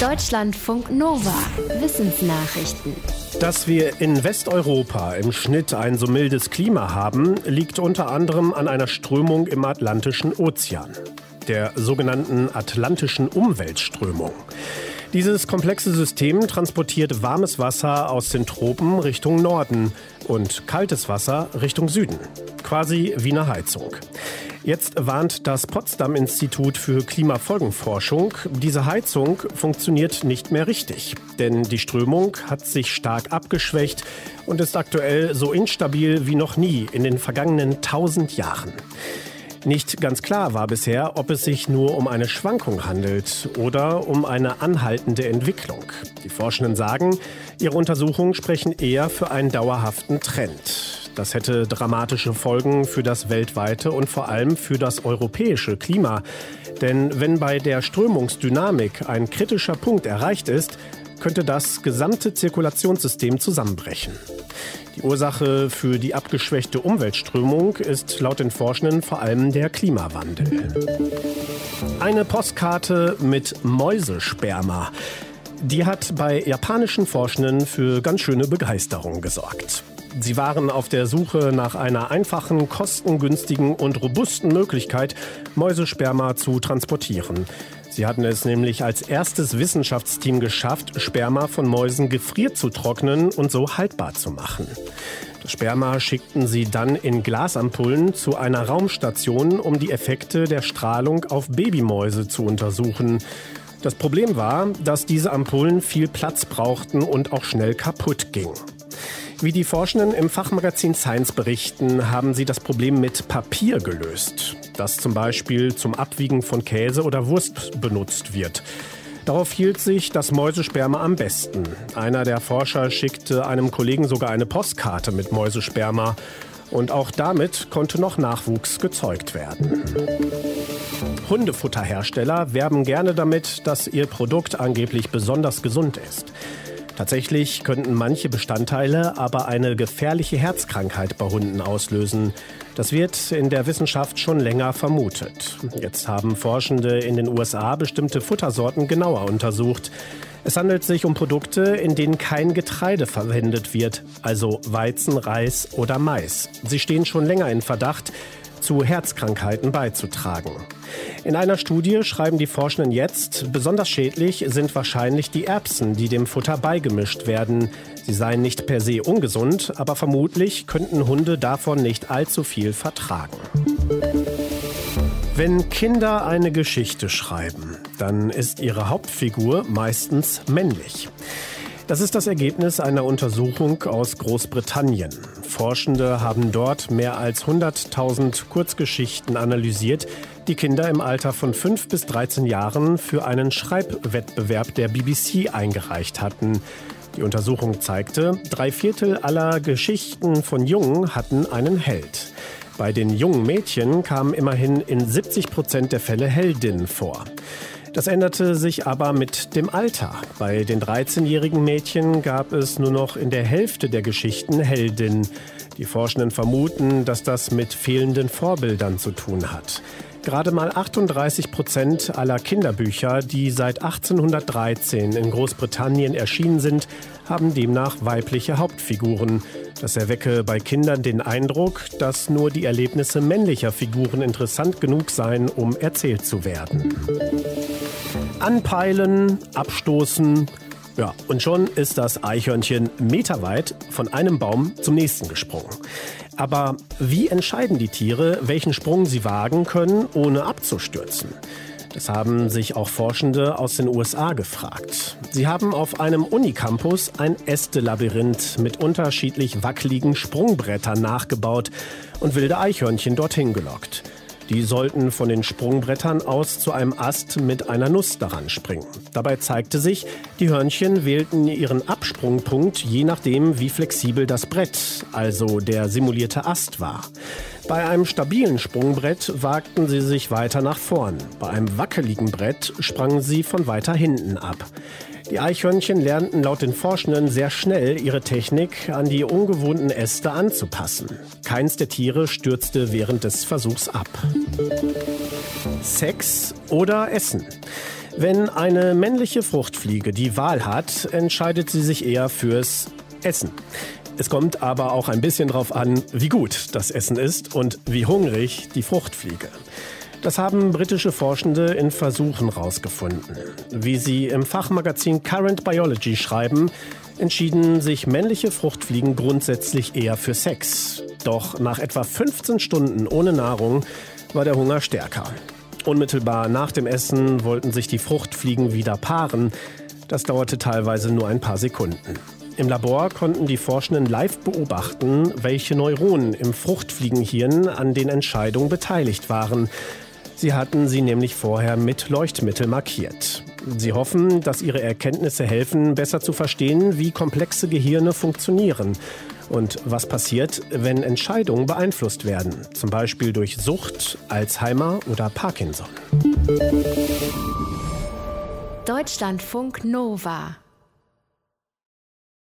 Deutschlandfunk Nova. Wissensnachrichten. Dass wir in Westeuropa im Schnitt ein so mildes Klima haben, liegt unter anderem an einer Strömung im Atlantischen Ozean, der sogenannten Atlantischen Umweltströmung. Dieses komplexe System transportiert warmes Wasser aus den Tropen Richtung Norden und kaltes Wasser Richtung Süden, quasi wie eine Heizung. Jetzt warnt das Potsdam Institut für Klimafolgenforschung, diese Heizung funktioniert nicht mehr richtig, denn die Strömung hat sich stark abgeschwächt und ist aktuell so instabil wie noch nie in den vergangenen tausend Jahren. Nicht ganz klar war bisher, ob es sich nur um eine Schwankung handelt oder um eine anhaltende Entwicklung. Die Forschenden sagen, ihre Untersuchungen sprechen eher für einen dauerhaften Trend. Das hätte dramatische Folgen für das weltweite und vor allem für das europäische Klima. Denn wenn bei der Strömungsdynamik ein kritischer Punkt erreicht ist, könnte das gesamte Zirkulationssystem zusammenbrechen. Die Ursache für die abgeschwächte Umweltströmung ist laut den Forschenden vor allem der Klimawandel. Eine Postkarte mit Mäusesperma. Die hat bei japanischen Forschenden für ganz schöne Begeisterung gesorgt. Sie waren auf der Suche nach einer einfachen, kostengünstigen und robusten Möglichkeit, Mäusesperma zu transportieren. Sie hatten es nämlich als erstes Wissenschaftsteam geschafft, Sperma von Mäusen gefriert zu trocknen und so haltbar zu machen. Das Sperma schickten sie dann in Glasampullen zu einer Raumstation, um die Effekte der Strahlung auf Babymäuse zu untersuchen. Das Problem war, dass diese Ampullen viel Platz brauchten und auch schnell kaputt gingen. Wie die Forschenden im Fachmagazin Science berichten, haben sie das Problem mit Papier gelöst, das zum Beispiel zum Abwiegen von Käse oder Wurst benutzt wird. Darauf hielt sich das Mäusesperma am besten. Einer der Forscher schickte einem Kollegen sogar eine Postkarte mit Mäusesperma. Und auch damit konnte noch Nachwuchs gezeugt werden. Hundefutterhersteller werben gerne damit, dass ihr Produkt angeblich besonders gesund ist. Tatsächlich könnten manche Bestandteile aber eine gefährliche Herzkrankheit bei Hunden auslösen. Das wird in der Wissenschaft schon länger vermutet. Jetzt haben Forschende in den USA bestimmte Futtersorten genauer untersucht. Es handelt sich um Produkte, in denen kein Getreide verwendet wird, also Weizen, Reis oder Mais. Sie stehen schon länger in Verdacht, zu Herzkrankheiten beizutragen. In einer Studie schreiben die Forschenden jetzt, besonders schädlich sind wahrscheinlich die Erbsen, die dem Futter beigemischt werden. Sie seien nicht per se ungesund, aber vermutlich könnten Hunde davon nicht allzu viel vertragen. Wenn Kinder eine Geschichte schreiben, dann ist ihre Hauptfigur meistens männlich. Das ist das Ergebnis einer Untersuchung aus Großbritannien. Forschende haben dort mehr als 100.000 Kurzgeschichten analysiert, die Kinder im Alter von 5 bis 13 Jahren für einen Schreibwettbewerb der BBC eingereicht hatten. Die Untersuchung zeigte, drei Viertel aller Geschichten von Jungen hatten einen Held. Bei den jungen Mädchen kamen immerhin in 70 Prozent der Fälle Heldinnen vor. Das änderte sich aber mit dem Alter. Bei den 13-jährigen Mädchen gab es nur noch in der Hälfte der Geschichten Heldinnen. Die Forschenden vermuten, dass das mit fehlenden Vorbildern zu tun hat. Gerade mal 38 Prozent aller Kinderbücher, die seit 1813 in Großbritannien erschienen sind, haben demnach weibliche Hauptfiguren. Das erwecke bei Kindern den Eindruck, dass nur die Erlebnisse männlicher Figuren interessant genug seien, um erzählt zu werden. Anpeilen, abstoßen, ja, und schon ist das Eichhörnchen meterweit von einem Baum zum nächsten gesprungen. Aber wie entscheiden die Tiere, welchen Sprung sie wagen können, ohne abzustürzen? Das haben sich auch Forschende aus den USA gefragt. Sie haben auf einem Unicampus ein Äste-Labyrinth mit unterschiedlich wackeligen Sprungbrettern nachgebaut und wilde Eichhörnchen dorthin gelockt. Die sollten von den Sprungbrettern aus zu einem Ast mit einer Nuss daran springen. Dabei zeigte sich, die Hörnchen wählten ihren Absprungpunkt je nachdem, wie flexibel das Brett, also der simulierte Ast war. Bei einem stabilen Sprungbrett wagten sie sich weiter nach vorn. Bei einem wackeligen Brett sprangen sie von weiter hinten ab. Die Eichhörnchen lernten laut den Forschenden sehr schnell ihre Technik an die ungewohnten Äste anzupassen. Keins der Tiere stürzte während des Versuchs ab. Sex oder Essen? Wenn eine männliche Fruchtfliege die Wahl hat, entscheidet sie sich eher fürs Essen. Es kommt aber auch ein bisschen darauf an, wie gut das Essen ist und wie hungrig die Fruchtfliege. Das haben britische Forschende in Versuchen herausgefunden. Wie sie im Fachmagazin Current Biology schreiben, entschieden sich männliche Fruchtfliegen grundsätzlich eher für Sex. Doch nach etwa 15 Stunden ohne Nahrung war der Hunger stärker. Unmittelbar nach dem Essen wollten sich die Fruchtfliegen wieder paaren. Das dauerte teilweise nur ein paar Sekunden. Im Labor konnten die Forschenden live beobachten, welche Neuronen im Fruchtfliegenhirn an den Entscheidungen beteiligt waren. Sie hatten sie nämlich vorher mit Leuchtmittel markiert. Sie hoffen, dass ihre Erkenntnisse helfen, besser zu verstehen, wie komplexe Gehirne funktionieren und was passiert, wenn Entscheidungen beeinflusst werden, zum Beispiel durch Sucht, Alzheimer oder Parkinson. Deutschlandfunk Nova